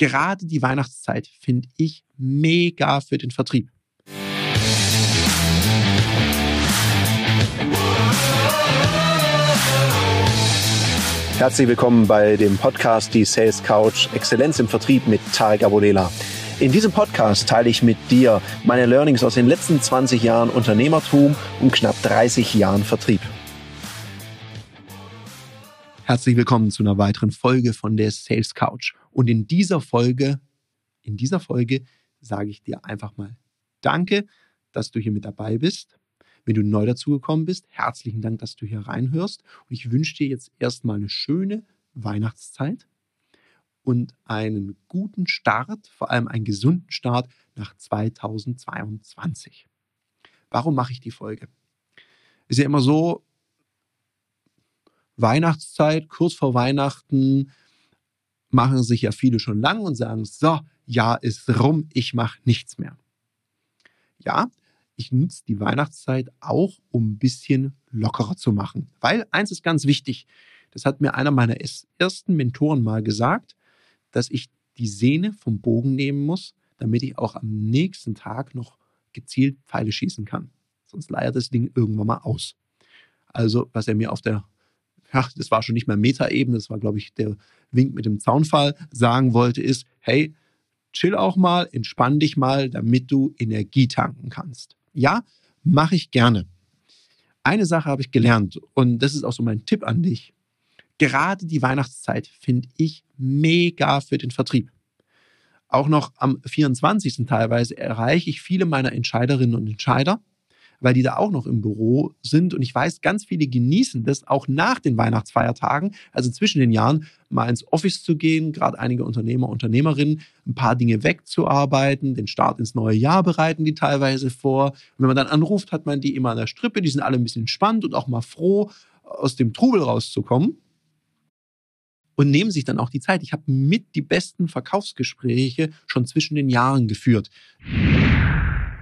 Gerade die Weihnachtszeit finde ich mega für den Vertrieb. Herzlich willkommen bei dem Podcast Die Sales Couch Exzellenz im Vertrieb mit Tarek Abodela. In diesem Podcast teile ich mit dir meine Learnings aus den letzten 20 Jahren Unternehmertum und knapp 30 Jahren Vertrieb. Herzlich willkommen zu einer weiteren Folge von der Sales Couch. Und in dieser Folge, in dieser Folge sage ich dir einfach mal Danke, dass du hier mit dabei bist. Wenn du neu dazugekommen bist, herzlichen Dank, dass du hier reinhörst. Und ich wünsche dir jetzt erstmal eine schöne Weihnachtszeit und einen guten Start, vor allem einen gesunden Start nach 2022. Warum mache ich die Folge? Ist ja immer so, Weihnachtszeit, kurz vor Weihnachten, machen sich ja viele schon lang und sagen, so, ja, ist rum, ich mache nichts mehr. Ja, ich nutze die Weihnachtszeit auch, um ein bisschen lockerer zu machen. Weil eins ist ganz wichtig, das hat mir einer meiner ersten Mentoren mal gesagt, dass ich die Sehne vom Bogen nehmen muss, damit ich auch am nächsten Tag noch gezielt Pfeile schießen kann. Sonst leiert das Ding irgendwann mal aus. Also, was er mir auf der ja, das war schon nicht mehr Metaebene, das war, glaube ich, der Wink mit dem Zaunfall, sagen wollte, ist, hey, chill auch mal, entspann dich mal, damit du Energie tanken kannst. Ja, mache ich gerne. Eine Sache habe ich gelernt und das ist auch so mein Tipp an dich. Gerade die Weihnachtszeit finde ich mega für den Vertrieb. Auch noch am 24. teilweise erreiche ich viele meiner Entscheiderinnen und Entscheider weil die da auch noch im Büro sind. Und ich weiß, ganz viele genießen das auch nach den Weihnachtsfeiertagen, also zwischen den Jahren, mal ins Office zu gehen, gerade einige Unternehmer, Unternehmerinnen, ein paar Dinge wegzuarbeiten, den Start ins neue Jahr bereiten die teilweise vor. Und wenn man dann anruft, hat man die immer an der Strippe, die sind alle ein bisschen spannend und auch mal froh, aus dem Trubel rauszukommen und nehmen sich dann auch die Zeit. Ich habe mit die besten Verkaufsgespräche schon zwischen den Jahren geführt.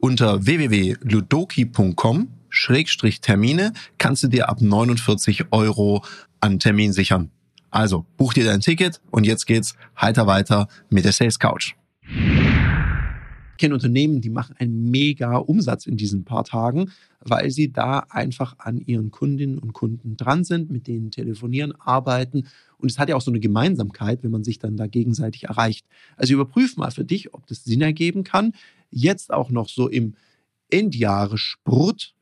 Unter www.ludoki.com Termine kannst du dir ab 49 Euro an Termin sichern. Also buch dir dein Ticket und jetzt geht's heiter weiter mit der Sales Couch. Ich kenne Unternehmen, die machen einen mega Umsatz in diesen paar Tagen, weil sie da einfach an ihren Kundinnen und Kunden dran sind, mit denen telefonieren, arbeiten. Und es hat ja auch so eine Gemeinsamkeit, wenn man sich dann da gegenseitig erreicht. Also überprüf mal für dich, ob das Sinn ergeben kann, jetzt auch noch so im Endjahre Sprut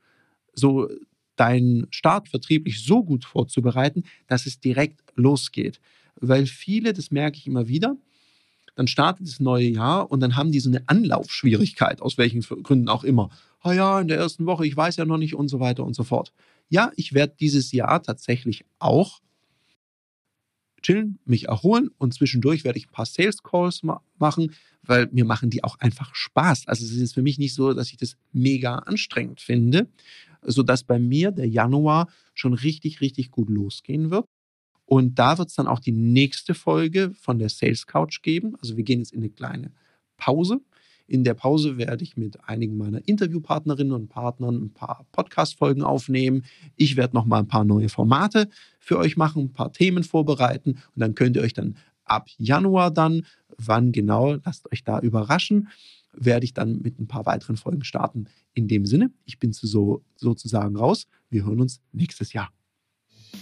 so deinen Start vertrieblich so gut vorzubereiten, dass es direkt losgeht. Weil viele, das merke ich immer wieder, dann startet das neue Jahr und dann haben die so eine Anlaufschwierigkeit, aus welchen Gründen auch immer. Ah ja, in der ersten Woche, ich weiß ja noch nicht und so weiter und so fort. Ja, ich werde dieses Jahr tatsächlich auch chillen, mich erholen und zwischendurch werde ich ein paar Sales Calls ma machen, weil mir machen die auch einfach Spaß. Also es ist für mich nicht so, dass ich das mega anstrengend finde, sodass bei mir der Januar schon richtig, richtig gut losgehen wird. Und da wird es dann auch die nächste Folge von der Sales Couch geben. Also wir gehen jetzt in eine kleine Pause. In der Pause werde ich mit einigen meiner Interviewpartnerinnen und Partnern ein paar Podcast-Folgen aufnehmen. Ich werde noch mal ein paar neue Formate für euch machen, ein paar Themen vorbereiten und dann könnt ihr euch dann ab Januar dann, wann genau, lasst euch da überraschen, werde ich dann mit ein paar weiteren Folgen starten. In dem Sinne, ich bin so, sozusagen raus. Wir hören uns nächstes Jahr.